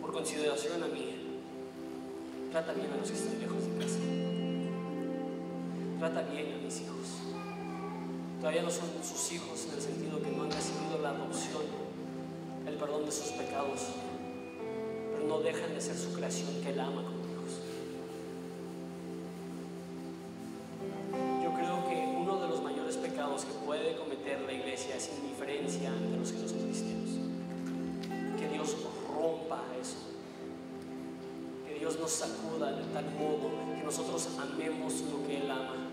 por consideración a mí, trata bien a los que están lejos de casa. Trata bien a mis hijos todavía no son sus hijos en el sentido que no han recibido la adopción, el perdón de sus pecados, pero no dejan de ser su creación que Él ama como hijos. Yo creo que uno de los mayores pecados que puede cometer la iglesia es indiferencia ante los que no son cristianos. Que Dios rompa eso. Que Dios nos sacuda de tal modo que nosotros amemos lo que Él ama.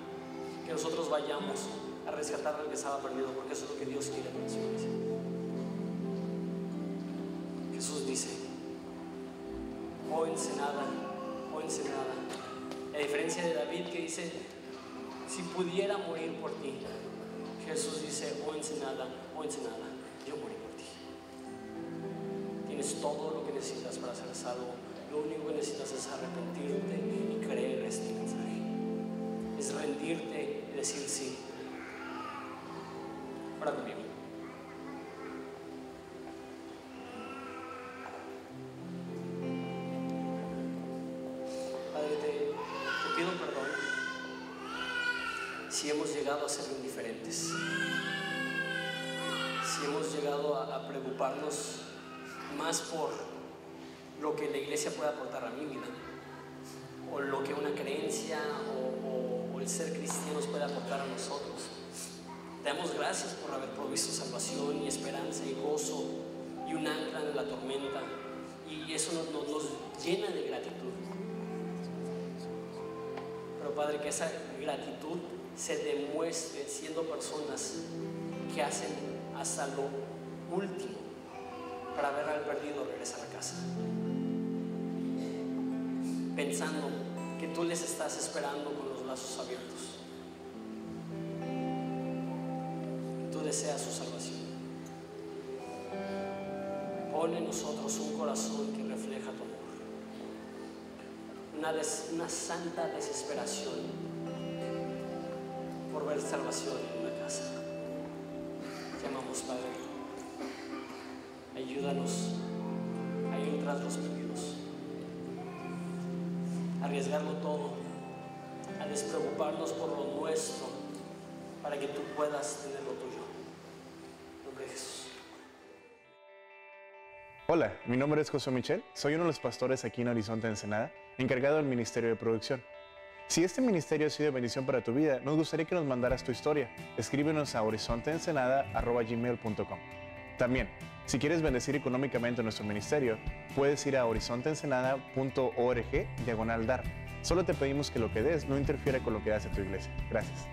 Que nosotros vayamos a rescatar al que estaba perdido, porque eso es lo que Dios quiere. Jesús dice, oh ensenada, oh ensenada, a diferencia de David que dice, si pudiera morir por ti, Jesús dice, oh ensenada, oh ensenada, yo morí por ti. Tienes todo lo que necesitas para ser salvo. Lo único que necesitas es arrepentirte y creer este mensaje. Es rendirte y decir sí. Ora conmigo. Padre, te, pido perdón si hemos llegado a ser indiferentes, si hemos llegado a, preocuparnos más por lo que la iglesia puede aportar a mi vida, o lo que una creencia o- el ser cristianos puede aportar a nosotros. Te damos gracias por haber provisto salvación y esperanza y gozo y un ancla en la tormenta. Y eso nos, nos- nos llena de gratitud. Pero Padre, que esa gratitud se demuestre siendo personas que hacen hasta lo último para ver al perdido regresar a casa. Pensando que tú les estás esperando con brazos abiertos. Tú deseas su salvación. Pon en nosotros un corazón que refleja tu amor. Una, des- una santa desesperación por ver salvación en una casa. Te amamos, Padre. Ayúdanos a ir tras los perdidos. A arriesgarlo todo. A despreocuparnos por lo nuestro para que tú puedas tener lo tuyo. Nombre de Jesús. Hola, mi nombre es José Michel, soy uno de los pastores aquí en Horizonte Ensenada, encargado del Ministerio de Producción. Si este ministerio ha sido bendición para tu vida, nos gustaría que nos mandaras tu historia. Escríbenos a horizonteensenada.gmail.com También, si quieres bendecir económicamente nuestro ministerio, puedes ir a horizonteensenada.org diagonal dar. Solo te pedimos que lo que des no interfiera con lo que hace tu iglesia. Gracias.